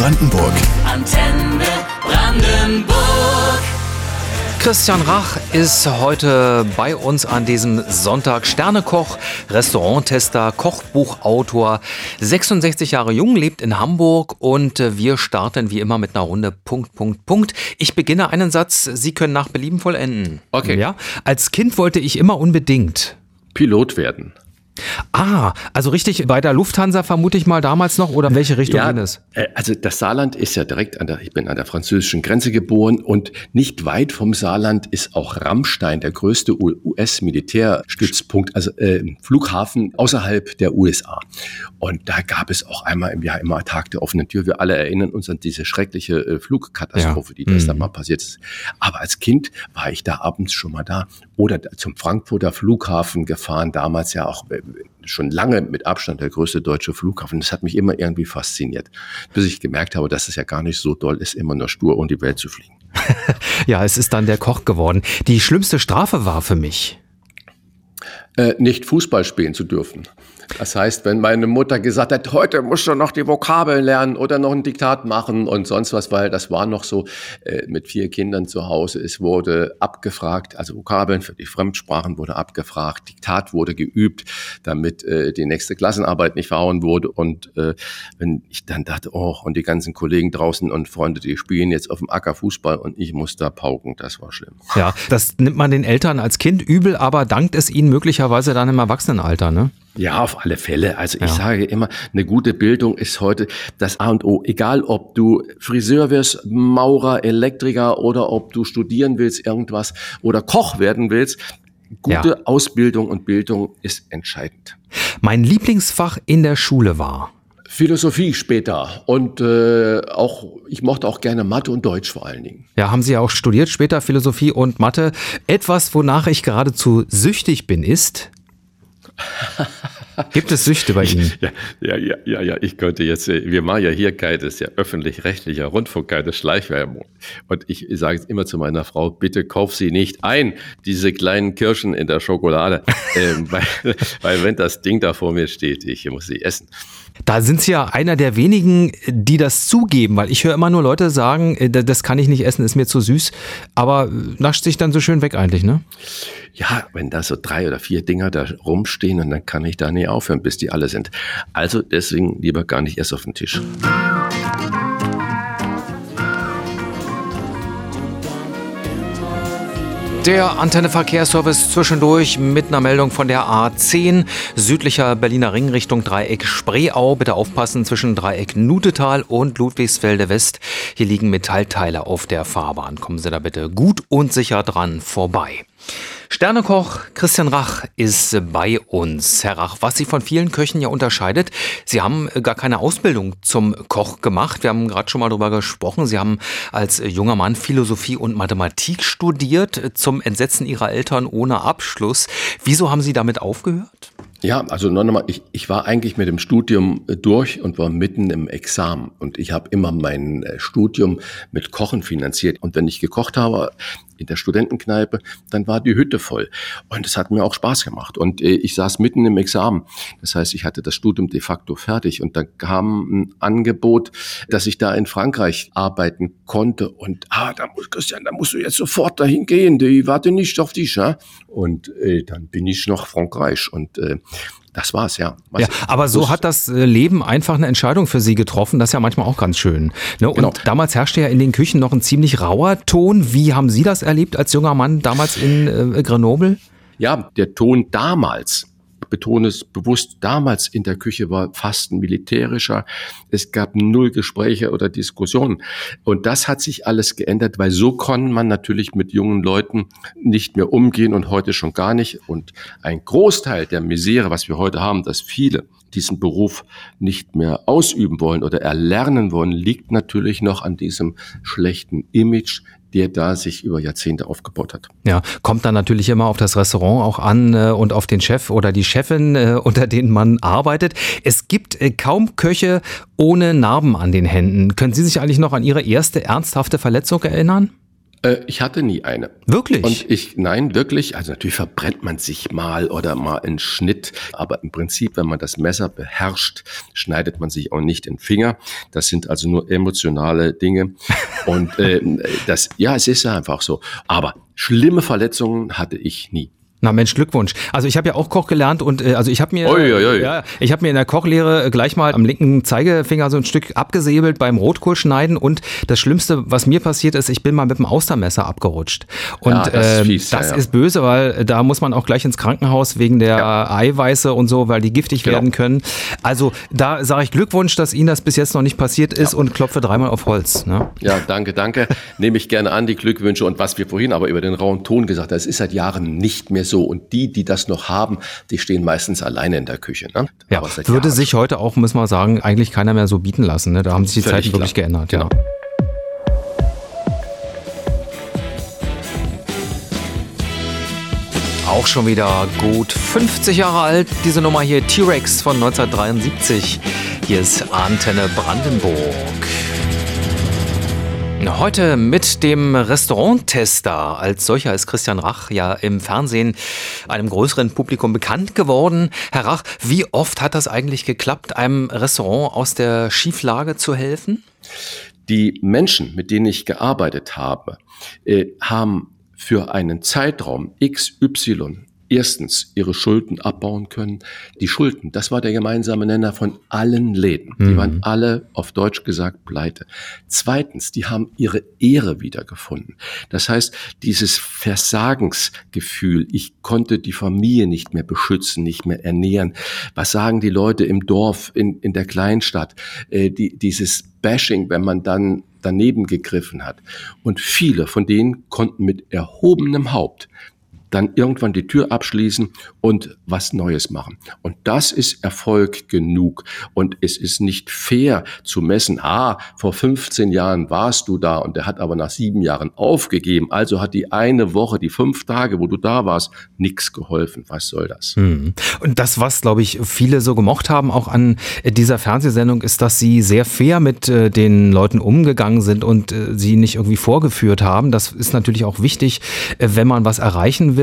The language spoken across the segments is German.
Brandenburg. Antenne Brandenburg. Christian Rach ist heute bei uns an diesem Sonntag. Sternekoch, Restauranttester, Kochbuchautor, 66 Jahre jung, lebt in Hamburg und wir starten wie immer mit einer Runde Punkt, Punkt, Punkt. Ich beginne einen Satz, Sie können nach Belieben vollenden. Okay. Ja? Als Kind wollte ich immer unbedingt. Pilot werden. Ah, also richtig bei der Lufthansa vermute ich mal damals noch oder in welche Richtung Ja, ging es? äh, also das Saarland ist ja direkt an der, ich bin an der französischen Grenze geboren und nicht weit vom Saarland ist auch Rammstein, der größte US-Militärstützpunkt, also äh, Flughafen außerhalb der USA. Und da gab es auch einmal im Jahr immer Tag der offenen Tür. Wir alle erinnern uns an diese schreckliche äh, Flugkatastrophe, Ja. die das Mhm. da mal passiert ist. Aber als Kind war ich da abends schon mal da oder zum Frankfurter Flughafen gefahren, damals ja auch äh, schon lange mit Abstand der größte deutsche Flughafen. Das hat mich immer irgendwie fasziniert, bis ich gemerkt habe, dass es ja gar nicht so doll ist, immer nur stur um die Welt zu fliegen. Ja, es ist dann der Koch geworden. Die schlimmste Strafe war für mich. Äh, nicht Fußball spielen zu dürfen. Das heißt, wenn meine Mutter gesagt hat, heute musst du noch die Vokabeln lernen oder noch ein Diktat machen und sonst was, weil das war noch so äh, mit vier Kindern zu Hause. Es wurde abgefragt, also Vokabeln für die Fremdsprachen wurde abgefragt, Diktat wurde geübt, damit äh, die nächste Klassenarbeit nicht verhauen wurde. Und äh, wenn ich dann dachte, oh, und die ganzen Kollegen draußen und Freunde, die spielen jetzt auf dem Acker Fußball und ich muss da pauken, das war schlimm. Ja, das nimmt man den Eltern als Kind übel, aber dankt es ihnen möglicherweise dann im Erwachsenenalter, ne? Ja, auf alle Fälle. Also ich Ja. sage immer, eine gute Bildung ist heute das A und O. Egal, ob du Friseur wirst, Maurer, Elektriker oder ob du studieren willst, irgendwas oder Koch werden willst. Gute Ja. Ausbildung und Bildung ist entscheidend. Mein Lieblingsfach in der Schule war. Philosophie später und äh, auch ich mochte auch gerne Mathe und Deutsch vor allen Dingen. Ja, haben Sie ja auch studiert, später Philosophie und Mathe. Etwas, wonach ich geradezu süchtig bin, ist. Gibt es Süchte bei Ihnen? Ja, ja, ja, ja, ja, ich könnte jetzt, äh, wir machen ja hier kein, das ist ja öffentlich-rechtlicher Rundfunk, keine Schleichwerbung. Und ich sage immer zu meiner Frau, bitte kauf sie nicht ein, diese kleinen Kirschen in der Schokolade. ähm, weil, weil wenn das Ding da vor mir steht, ich muss sie essen. Da sind Sie ja einer der wenigen, die das zugeben, weil ich höre immer nur Leute sagen, äh, das kann ich nicht essen, ist mir zu süß, aber äh, nascht sich dann so schön weg eigentlich, ne? Ja, wenn da so drei oder vier Dinger da rumstehen und dann kann ich da nie aufhören, bis die alle sind. Also deswegen lieber gar nicht erst auf den Tisch. Der Antenne Verkehrsservice zwischendurch mit einer Meldung von der A10 südlicher Berliner Ring Richtung Dreieck Spreeau. Bitte aufpassen zwischen Dreieck Nutetal und Ludwigsfelde West. Hier liegen Metallteile auf der Fahrbahn. Kommen Sie da bitte gut und sicher dran vorbei. Sternekoch Christian Rach ist bei uns. Herr Rach, was Sie von vielen Köchen ja unterscheidet, Sie haben gar keine Ausbildung zum Koch gemacht. Wir haben gerade schon mal darüber gesprochen. Sie haben als junger Mann Philosophie und Mathematik studiert, zum Entsetzen Ihrer Eltern ohne Abschluss. Wieso haben Sie damit aufgehört? Ja, also noch einmal, ich, ich war eigentlich mit dem Studium äh, durch und war mitten im Examen. Und ich habe immer mein äh, Studium mit Kochen finanziert. Und wenn ich gekocht habe in der Studentenkneipe, dann war die Hütte voll. Und es hat mir auch Spaß gemacht. Und äh, ich saß mitten im Examen. Das heißt, ich hatte das Studium de facto fertig. Und da kam ein Angebot, dass ich da in Frankreich arbeiten konnte. Und ah, da muss Christian, da musst du jetzt sofort dahin gehen. Die warte nicht auf dich. Ja? Und äh, dann bin ich nach Frankreich. Und äh, das war's, ja. Was Ja, aber so hat das äh, Leben einfach eine Entscheidung für Sie getroffen. Das ist ja manchmal auch ganz schön. Ne? Und Genau. damals herrschte ja in den Küchen noch ein ziemlich rauer Ton. Wie haben Sie das erlebt als junger Mann damals in äh, Grenoble? Ja, der Ton damals, betone es bewusst, damals in der Küche war fast ein militärischer. Es gab null Gespräche oder Diskussionen. Und das hat sich alles geändert, weil so kann man natürlich mit jungen Leuten nicht mehr umgehen und heute schon gar nicht. Und ein Großteil der Misere, was wir heute haben, dass viele diesen Beruf nicht mehr ausüben wollen oder erlernen wollen, liegt natürlich noch an diesem schlechten Image, der da sich über Jahrzehnte aufgebaut hat. Ja, kommt dann natürlich immer auf das Restaurant auch an äh, und auf den Chef oder die Chefin, äh, unter denen man arbeitet. Es gibt äh, kaum Köche ohne Narben an den Händen. Können Sie sich eigentlich noch an Ihre erste ernsthafte Verletzung erinnern? Äh, ich hatte nie eine. Wirklich? Und ich, nein, wirklich. Also natürlich verbrennt man sich mal oder mal einen Schnitt. Aber im Prinzip, wenn man das Messer beherrscht, schneidet man sich auch nicht den Finger. Das sind also nur emotionale Dinge. Und äh, das, ja, es ist ja einfach so. Aber schlimme Verletzungen hatte ich nie. Na Mensch, Glückwunsch. Also ich habe ja auch Koch gelernt und äh, also ich habe mir Ui, ui, ui. ja, ich habe mir in der Kochlehre gleich mal am linken Zeigefinger so ein Stück abgesäbelt beim Rotkohlschneiden und das schlimmste, was mir passiert ist, ich bin mal mit dem Austermesser abgerutscht. Und Ja, das ist ähm, fies, das ja. ist böse, weil da muss man auch gleich ins Krankenhaus wegen der Eiweiße und so, weil die giftig Genau. werden können. Also da sage ich Glückwunsch, dass Ihnen das bis jetzt noch nicht passiert ist und klopfe dreimal auf Holz. Ne? Ja, danke, danke. Nehme ich gerne an, die Glückwünsche. Und was wir vorhin aber über den rauen Ton gesagt haben, das ist seit Jahren nicht mehr so. Und die, die das noch haben, die stehen meistens alleine in der Küche. Ne? Ja, würde Jahren sich heute auch, muss man sagen, eigentlich keiner mehr so bieten lassen. Ne? Da haben sich die Völlig Zeiten wirklich klar. geändert. Genau. Ja. Auch schon wieder gut 50 Jahre alt, diese Nummer hier, T-Rex von 1973. Hier ist Antenne Brandenburg. Heute mit dem Restauranttester. Als solcher ist Christian Rach ja im Fernsehen einem größeren Publikum bekannt geworden. Herr Rach, wie oft hat das eigentlich geklappt, einem Restaurant aus der Schieflage zu helfen? Die Menschen, mit denen ich gearbeitet habe, äh, haben für einen Zeitraum XY erstens ihre Schulden abbauen können. Die Schulden, das war der gemeinsame Nenner von allen Läden. Die waren alle auf Deutsch gesagt pleite. Zweitens, die haben ihre Ehre wiedergefunden. Das heißt, dieses Versagensgefühl, ich konnte die Familie nicht mehr beschützen, nicht mehr ernähren. Was sagen die Leute im Dorf, in, in der Kleinstadt? Äh, die, dieses Bashing, wenn man dann daneben gegriffen hat. Und viele von denen konnten mit erhobenem Haupt dann irgendwann die Tür abschließen und was Neues machen. Und das ist Erfolg genug. Und es ist nicht fair zu messen, ah, vor 15 Jahren warst du da und der hat aber nach sieben Jahren aufgegeben. Also hat die eine Woche, die fünf Tage, wo du da warst, nichts geholfen. Was soll das? Und das, was, glaube ich, viele so gemocht haben, auch an dieser Fernsehsendung, ist, dass sie sehr fair mit äh, den Leuten umgegangen sind und äh, sie nicht irgendwie vorgeführt haben. Das ist natürlich auch wichtig, äh, wenn man was erreichen will.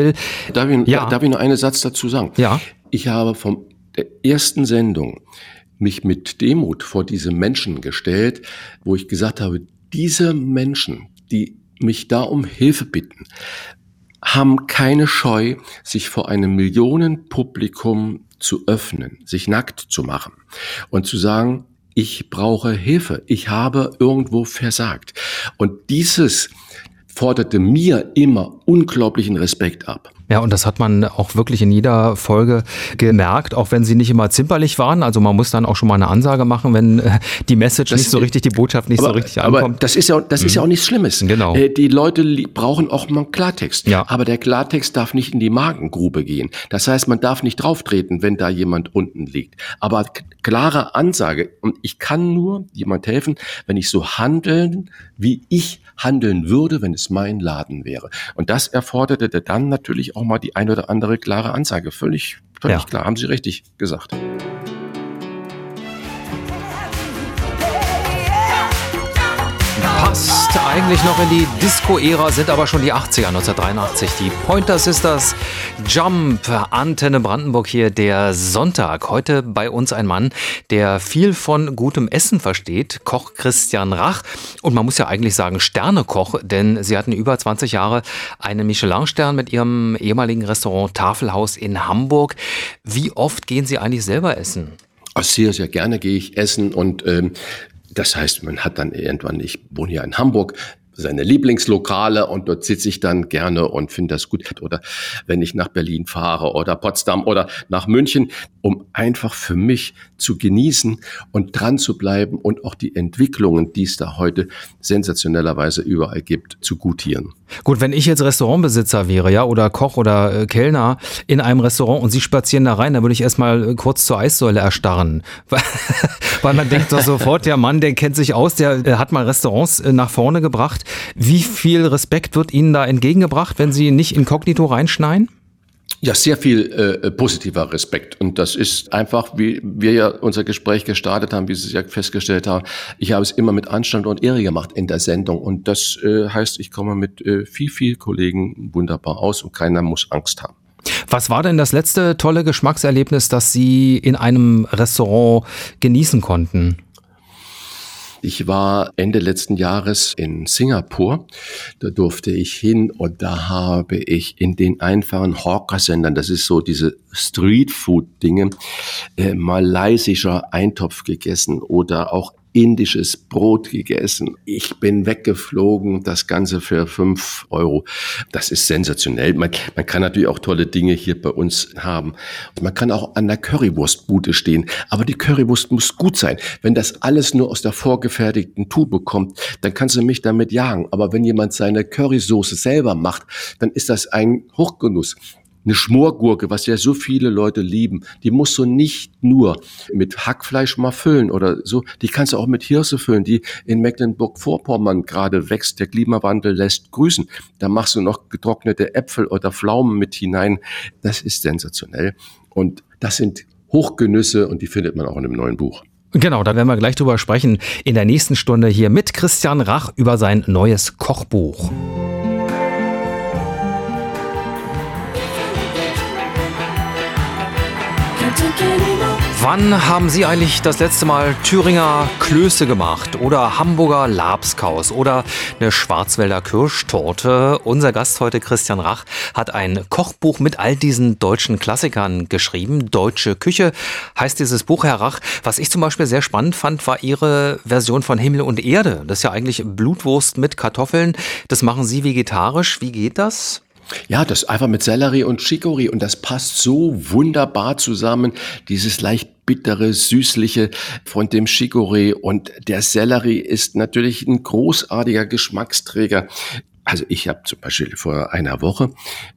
Darf ich, Ja. darf ich noch einen Satz dazu sagen? Ja. Ich habe vom der ersten Sendung mich mit Demut vor diese Menschen gestellt, wo ich gesagt habe, diese Menschen, die mich da um Hilfe bitten, haben keine Scheu, sich vor einem Millionenpublikum zu öffnen, sich nackt zu machen und zu sagen, ich brauche Hilfe, ich habe irgendwo versagt. Und dieses forderte mir immer unglaublichen Respekt ab. Ja, und das hat man auch wirklich in jeder Folge gemerkt, auch wenn sie nicht immer zimperlich waren. Also man muss dann auch schon mal eine Ansage machen, wenn äh, die Message Das- nicht so richtig, die Botschaft nicht so richtig aber ankommt. das ist ja, das ist ja auch nichts Schlimmes. Genau. Äh, Die Leute brauchen auch mal Klartext. Ja. Aber der Klartext darf nicht in die Magengrube gehen. Das heißt, man darf nicht drauftreten, wenn da jemand unten liegt. Aber klare Ansage. Und ich kann nur jemand helfen, wenn ich so handeln, wie ich handeln würde, wenn es mein Laden wäre. Und das erforderte dann natürlich auch mal die ein oder andere klare Ansage. Völlig, völlig Ja. klar. Haben Sie richtig gesagt. Eigentlich noch in die Disco-Ära, sind aber schon die 80er, 1983. Die Pointer Sisters, Jump, Antenne Brandenburg hier, der Sonntag. Heute bei uns ein Mann, der viel von gutem Essen versteht, Koch Christian Rach. Und man muss ja eigentlich sagen Sternekoch, denn sie hatten über 20 Jahre einen Michelin-Stern mit ihrem ehemaligen Restaurant Tafelhaus in Hamburg. Wie oft gehen Sie eigentlich selber essen? Sehr, sehr gerne gehe ich essen und ähm, das heißt, man hat dann irgendwann, ich wohne ja in Hamburg, seine Lieblingslokale und dort sitze ich dann gerne und finde das gut. Oder wenn ich nach Berlin fahre oder Potsdam oder nach München, um einfach für mich zu genießen und dran zu bleiben und auch die Entwicklungen, die es da heute sensationellerweise überall gibt, zu gutieren. Gut, wenn ich jetzt Restaurantbesitzer wäre, ja, oder Koch oder äh, Kellner in einem Restaurant und Sie spazieren da rein, dann würde ich erstmal äh, kurz zur Eissäule erstarren. Weil, man denkt doch sofort, der Mann, der kennt sich aus, der äh, hat mal Restaurants äh, nach vorne gebracht. Wie viel Respekt wird Ihnen da entgegengebracht, wenn Sie nicht inkognito reinschneien? Ja, sehr viel äh, positiver Respekt. Und das ist einfach, wie wir ja unser Gespräch gestartet haben, wie Sie es ja festgestellt haben. Ich habe es immer mit Anstand und Ehre gemacht in der Sendung. Und das äh, heißt, ich komme mit äh, viel, viel Kollegen wunderbar aus und keiner muss Angst haben. Was war denn das letzte tolle Geschmackserlebnis, das Sie in einem Restaurant genießen konnten? Ich war Ende letzten Jahres in Singapur. Da durfte ich hin und da habe ich in den einfachen Hawker-Sendern, das ist so diese Street-Food-Dinge, äh, malaysischer Eintopf gegessen oder auch indisches Brot gegessen. Ich bin weggeflogen, das Ganze für fünf Euro. Das ist sensationell. Man, man kann natürlich auch tolle Dinge hier bei uns haben. Man kann auch an der Currywurstbude stehen, aber die Currywurst muss gut sein. Wenn das alles nur aus der vorgefertigten Tube kommt, dann kannst du mich damit jagen. Aber wenn jemand seine Currysoße selber macht, dann ist das ein Hochgenuss eine Schmorgurke, was ja so viele Leute lieben, die musst du nicht nur mit Hackfleisch mal füllen oder so, die kannst du auch mit Hirse füllen, die in Mecklenburg-Vorpommern gerade wächst. Der Klimawandel lässt grüßen. Da machst du noch getrocknete Äpfel oder Pflaumen mit hinein. Das ist sensationell. Und das sind Hochgenüsse und die findet man auch in einem neuen Buch. Genau, da werden wir gleich drüber sprechen in der nächsten Stunde hier mit Christian Rach über sein neues Kochbuch. Wann haben Sie eigentlich das letzte Mal Thüringer Klöße gemacht oder Hamburger Labskaus oder eine Schwarzwälder Kirschtorte? Unser Gast heute, Christian Rach, hat ein Kochbuch mit all diesen deutschen Klassikern geschrieben. Deutsche Küche heißt dieses Buch, Herr Rach. Was ich zum Beispiel sehr spannend fand, war Ihre Version von Himmel und Erde. Das ist ja eigentlich Blutwurst mit Kartoffeln. Das machen Sie vegetarisch. Wie geht das? Ja, das einfach mit Sellerie und Chicorée und das passt so wunderbar zusammen. Dieses leicht bittere, süßliche von dem Chicorée und der Sellerie ist natürlich ein großartiger Geschmacksträger. Also ich habe zum Beispiel vor einer Woche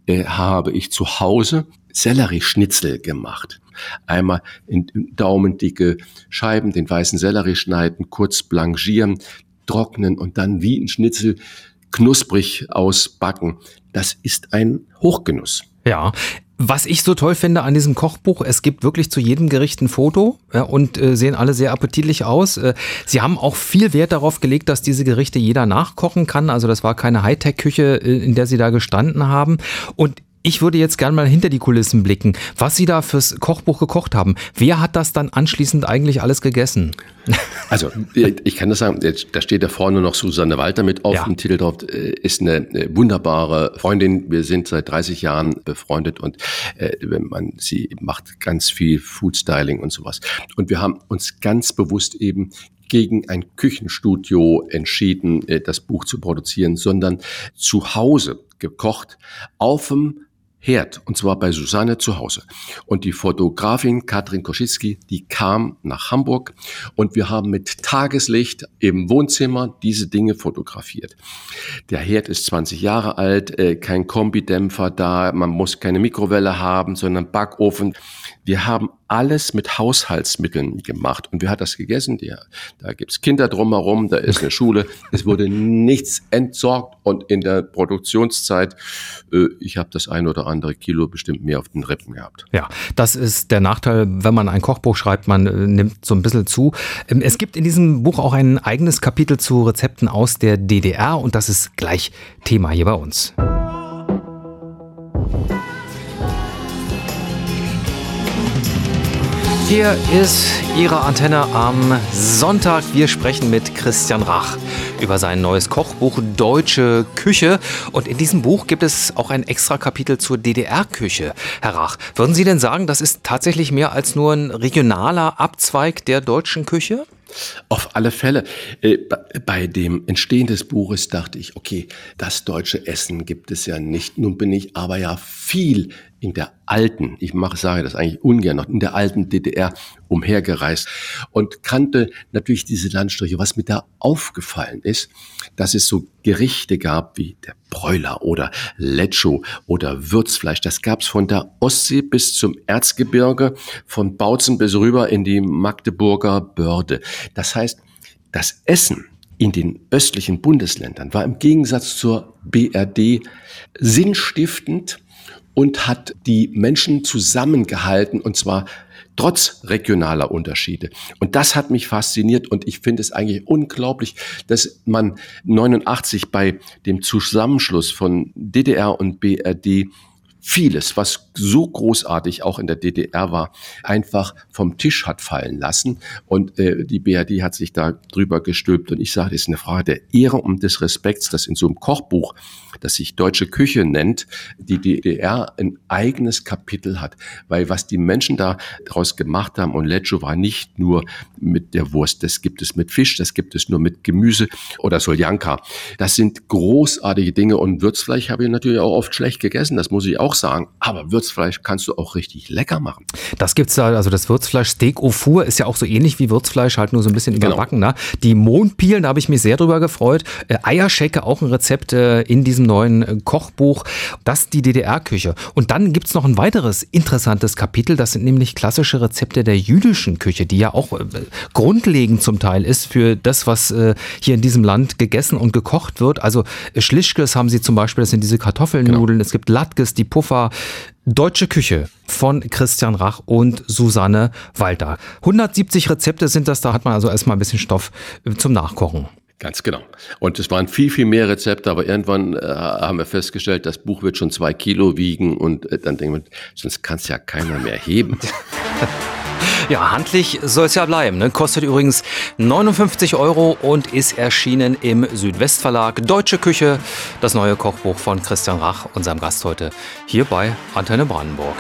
äh, habe ich zu Hause Sellerieschnitzel gemacht. Einmal in daumendicke Scheiben den weißen Sellerie schneiden, kurz blanchieren, trocknen und dann wie ein Schnitzel knusprig ausbacken. Das ist ein Hochgenuss. Ja. Was ich so toll finde an diesem Kochbuch, es gibt wirklich zu jedem Gericht ein Foto ja, und äh, sehen alle sehr appetitlich aus. Äh, Sie haben auch viel Wert darauf gelegt, dass diese Gerichte jeder nachkochen kann. Also das war keine Hightech-Küche, äh, in der Sie da gestanden haben. Und ich würde jetzt gerne mal hinter die Kulissen blicken, was Sie da fürs Kochbuch gekocht haben. Wer hat das dann anschließend eigentlich alles gegessen? Also, ich kann das sagen, da steht da vorne noch Susanne Walter mit auf ja. dem Titel drauf, äh, ist eine wunderbare Freundin. Wir sind seit 30 Jahren befreundet und äh, man, sie macht ganz viel Foodstyling und sowas. Und wir haben uns ganz bewusst eben gegen ein Küchenstudio entschieden, äh, das Buch zu produzieren, sondern zu Hause gekocht auf dem Herd, und zwar bei Susanne zu Hause. Und die Fotografin Katrin Koschitzki, die kam nach Hamburg und wir haben mit Tageslicht im Wohnzimmer diese Dinge fotografiert. Der Herd ist 20 Jahre alt, äh, kein Kombidämpfer da, man muss keine Mikrowelle haben, sondern Backofen. Wir haben alles mit Haushaltsmitteln gemacht. Und wer hat das gegessen? Die, da gibt's Kinder drumherum, da ist eine Schule. Es wurde nichts entsorgt. Und in der Produktionszeit, äh, ich habe das ein oder andere Kilo bestimmt mehr auf den Rippen gehabt. Ja, das ist der Nachteil, wenn man ein Kochbuch schreibt, man äh, nimmt so ein bisschen zu. Ähm, es gibt in diesem Buch auch ein eigenes Kapitel zu Rezepten aus der DDR und das ist gleich Thema hier bei uns. Hier ist Ihre Antenne am Sonntag. Wir sprechen mit Christian Rach über sein neues Kochbuch Deutsche Küche. Und in diesem Buch gibt es auch ein extra Kapitel zur DDR-Küche. Herr Rach, würden Sie denn sagen, das ist tatsächlich mehr als nur ein regionaler Abzweig der deutschen Küche? Auf alle Fälle. Äh, bei dem Entstehen des Buches dachte ich, okay, das deutsche Essen gibt es ja nicht. Nun bin ich aber ja viel in der alten, ich mache, sage das eigentlich ungern noch, in der alten DDR umhergereist und kannte natürlich diese Landstriche. Was mir da aufgefallen ist, dass es so Gerichte gab wie der Bräuler oder Lecho oder Würzfleisch. Das gab's von der Ostsee bis zum Erzgebirge, von Bautzen bis rüber in die Magdeburger Börde. Das heißt, das Essen in den östlichen Bundesländern war im Gegensatz zur BRD sinnstiftend und hat die Menschen zusammengehalten und zwar trotz regionaler Unterschiede. Und das hat mich fasziniert und ich finde es eigentlich unglaublich, dass man 89 bei dem Zusammenschluss von DDR und BRD vieles, was so großartig auch in der DDR war, einfach vom Tisch hat fallen lassen. Und äh, die BRD hat sich da drüber gestülpt. Und ich sage, es ist eine Frage der Ehre und des Respekts, dass in so einem Kochbuch, das sich Deutsche Küche nennt, die DDR ein eigenes Kapitel hat. Weil was die Menschen da daraus gemacht haben, und Leggio war nicht nur mit der Wurst, das gibt es mit Fisch, das gibt es nur mit Gemüse oder Soljanka. Das sind großartige Dinge. Und Würzfleisch habe ich natürlich auch oft schlecht gegessen, das muss ich auch sagen. Aber Würzfleisch kannst du auch richtig lecker machen. Das gibt's da, also das Würzfleisch Steak au four ist ja auch so ähnlich wie Würzfleisch, halt nur so ein bisschen genau. überbacken. Ne? Die Mondpielen, da habe ich mich sehr drüber gefreut. Äh, Eierschecke, auch ein Rezept äh, in diesem neuen äh, Kochbuch. Das die DDR-Küche. Und dann gibt's noch ein weiteres interessantes Kapitel. Das sind nämlich klassische Rezepte der jüdischen Küche, die ja auch äh, grundlegend zum Teil ist für das, was äh, hier in diesem Land gegessen und gekocht wird. Also Schlischkes haben sie zum Beispiel, das sind diese Kartoffelnudeln. Genau. Es gibt Latkes, die Puffer. Deutsche Küche von Christian Rach und Susanne Walter. 170 Rezepte sind das, da hat man also erstmal ein bisschen Stoff äh, zum Nachkochen. Ganz genau. Und es waren viel, viel mehr Rezepte, aber irgendwann äh, haben wir festgestellt, das Buch wird schon zwei Kilo wiegen und äh, dann denken wir, sonst kann es ja keiner mehr heben. Ja, handlich soll es ja bleiben. Ne? Kostet übrigens 59 Euro und ist erschienen im Südwestverlag Deutsche Küche, das neue Kochbuch von Christian Rach, unserem Gast heute hier bei Antenne Brandenburg.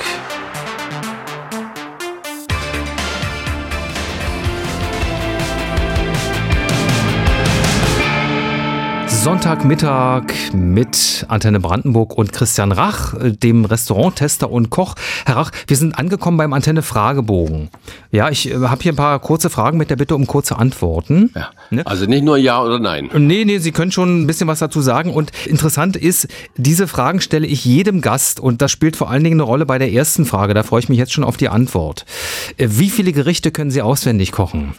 Sonntagmittag mit Antenne Brandenburg und Christian Rach, dem Restauranttester und Koch. Herr Rach, wir sind angekommen beim Antenne Fragebogen. Ja, ich äh, habe hier ein paar kurze Fragen mit der Bitte um kurze Antworten. Ja, ne? Also nicht nur Ja oder Nein. Nee, nee, Sie können schon ein bisschen was dazu sagen. Und interessant ist, diese Fragen stelle ich jedem Gast und das spielt vor allen Dingen eine Rolle bei der ersten Frage. Da freue ich mich jetzt schon auf die Antwort. Äh, wie viele Gerichte können Sie auswendig kochen?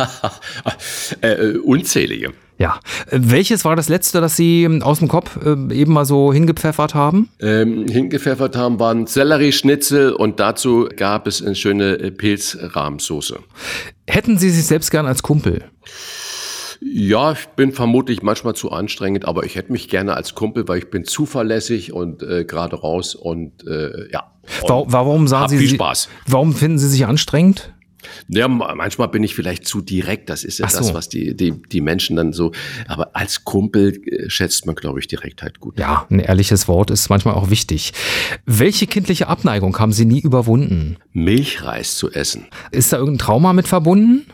äh, unzählige. Ja. Welches war das letzte, das Sie ähm, aus dem Kopf äh, eben mal so hingepfeffert haben? Ähm, hingepfeffert haben waren Sellerieschnitzel und dazu gab es eine schöne äh, Pilzrahmsoße. Hätten Sie sich selbst gern als Kumpel? Ja, ich bin vermutlich manchmal zu anstrengend, aber ich hätte mich gerne als Kumpel, weil ich bin zuverlässig und äh, gerade raus und äh, ja. Und warum sagen Sie viel Spaß? Warum finden Sie sich anstrengend? Ja, manchmal bin ich vielleicht zu direkt. Das ist ja so. das, was die, die, die Menschen dann so. Aber als Kumpel äh, schätzt man, glaube ich, Direktheit gut. Ja, ein ehrliches Wort ist manchmal auch wichtig. Welche kindliche Abneigung haben Sie nie überwunden? Milchreis zu essen. Ist da irgendein Trauma mit verbunden?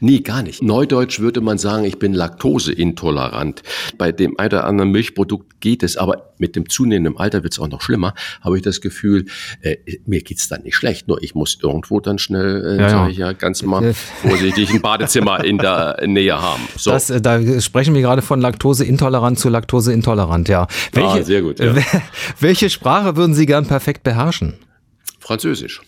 Nee, gar nicht. Neudeutsch würde man sagen, ich bin laktoseintolerant. Bei dem einen oder anderen Milchprodukt geht es, aber mit dem zunehmenden Alter wird es auch noch schlimmer, habe ich das Gefühl, äh, mir geht's dann nicht schlecht, nur ich muss irgendwo dann schnell, äh, ja, sage ich ja ganz mal vorsichtig, ein Badezimmer in der Nähe haben. So. Das, äh, da sprechen wir gerade von Laktoseintolerant zu Laktoseintolerant, ja. Welche, ah, sehr gut. Ja. Welche Sprache würden Sie gern perfekt beherrschen? Französisch.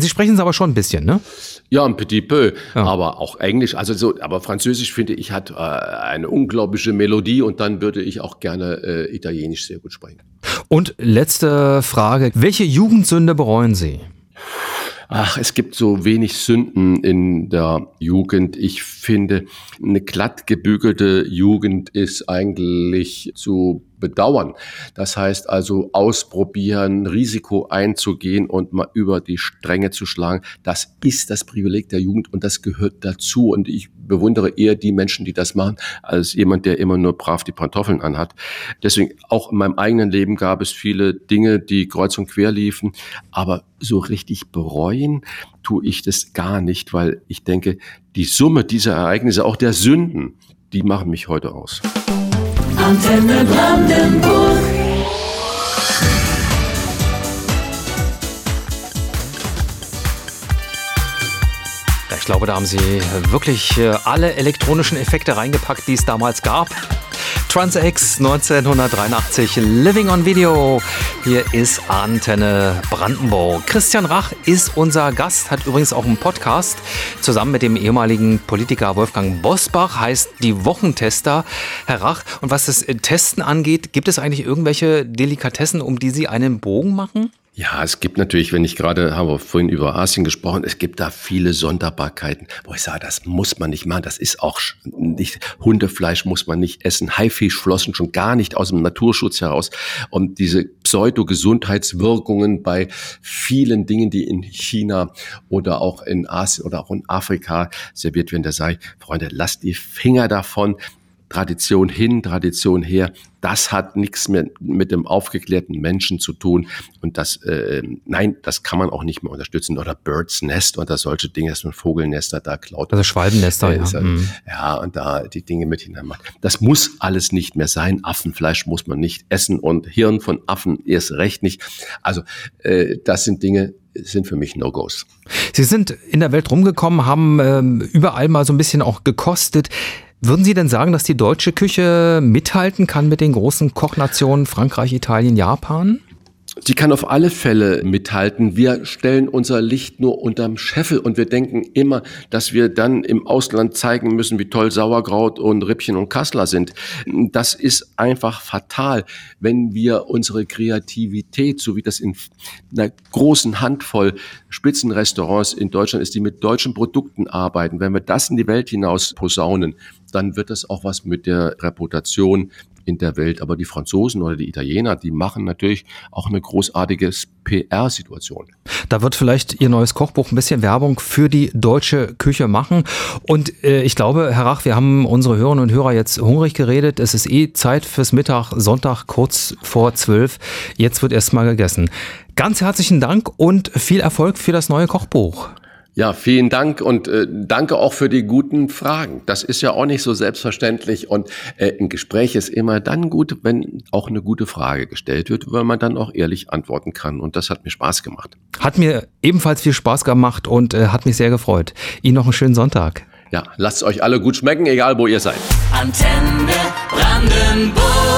Sie sprechen es aber schon ein bisschen, ne? Ja, ein petit peu, ja. aber auch Englisch. Also so, aber Französisch finde ich hat äh, eine unglaubliche Melodie und dann würde ich auch gerne äh, Italienisch sehr gut sprechen. Und letzte Frage: Welche Jugendsünde bereuen Sie? Ach, es gibt so wenig Sünden in der Jugend. Ich finde, eine glatt gebügelte Jugend ist eigentlich zu bedauern. Das heißt also ausprobieren, Risiko einzugehen und mal über die Stränge zu schlagen. Das ist das Privileg der Jugend und das gehört dazu. Und ich bewundere eher die Menschen, die das machen, als jemand, der immer nur brav die Pantoffeln anhat. Deswegen auch in meinem eigenen Leben gab es viele Dinge, die kreuz und quer liefen. Aber so richtig bereuen tue ich das gar nicht, weil ich denke, die Summe dieser Ereignisse, auch der Sünden, die machen mich heute aus. Antenne Brandenburg. Ich glaube, da haben Sie wirklich äh, alle elektronischen Effekte reingepackt, die es damals gab. Trans-X 1983 Living on Video. Hier ist Antenne Brandenburg. Christian Rach ist unser Gast, hat übrigens auch einen Podcast zusammen mit dem ehemaligen Politiker Wolfgang Bosbach, heißt die Wochentester. Herr Rach, und was das Testen angeht, gibt es eigentlich irgendwelche Delikatessen, um die Sie einen Bogen machen? Ja, es gibt natürlich, wenn ich gerade habe vorhin über Asien gesprochen, es gibt da viele Sonderbarkeiten, wo ich sage, das muss man nicht machen, das ist auch nicht, Hundefleisch muss man nicht essen, Haifischflossen schon gar nicht aus dem Naturschutz heraus. Und diese Pseudo-Gesundheitswirkungen bei vielen Dingen, die in China oder auch in Asien oder auch in Afrika serviert werden, da sage ich, Freunde, lasst die Finger davon. Tradition hin, Tradition her, das hat nichts mehr mit dem aufgeklärten Menschen zu tun. Und das, äh, nein, das kann man auch nicht mehr unterstützen. Oder Birds Nest oder solche Dinge, dass man Vogelnester da klaut. Also Schwalbennester, äh, ja. Mhm. Ja, und da die Dinge mit hinein macht. Das muss alles nicht mehr sein. Affenfleisch muss man nicht essen und Hirn von Affen erst recht nicht. Also äh, das sind Dinge, sind für mich No-Gos. Sie sind in der Welt rumgekommen, haben ähm, überall mal so ein bisschen auch gekostet. Würden Sie denn sagen, dass die deutsche Küche mithalten kann mit den großen Kochnationen Frankreich, Italien, Japan? Sie kann auf alle Fälle mithalten. Wir stellen unser Licht nur unterm Scheffel und wir denken immer, dass wir dann im Ausland zeigen müssen, wie toll Sauerkraut und Rippchen und Kassler sind. Das ist einfach fatal, wenn wir unsere Kreativität, so wie das in einer großen Handvoll Spitzenrestaurants in Deutschland ist, die mit deutschen Produkten arbeiten, wenn wir das in die Welt hinaus posaunen, dann wird das auch was mit der Reputation in der Welt. Aber die Franzosen oder die Italiener, die machen natürlich auch eine großartige PR-Situation. Da wird vielleicht Ihr neues Kochbuch ein bisschen Werbung für die deutsche Küche machen. Und äh, ich glaube, Herr Rach, wir haben unsere Hörerinnen und Hörer jetzt hungrig geredet. Es ist eh Zeit fürs Mittag, Sonntag kurz vor zwölf. Jetzt wird erst mal gegessen. Ganz herzlichen Dank und viel Erfolg für das neue Kochbuch. Ja, vielen Dank und äh, danke auch für die guten Fragen. Das ist ja auch nicht so selbstverständlich und äh, ein Gespräch ist immer dann gut, wenn auch eine gute Frage gestellt wird, weil man dann auch ehrlich antworten kann und das hat mir Spaß gemacht. Hat mir ebenfalls viel Spaß gemacht und äh, hat mich sehr gefreut. Ihnen noch einen schönen Sonntag. Ja, lasst euch alle gut schmecken, egal wo ihr seid. Antenne Brandenburg.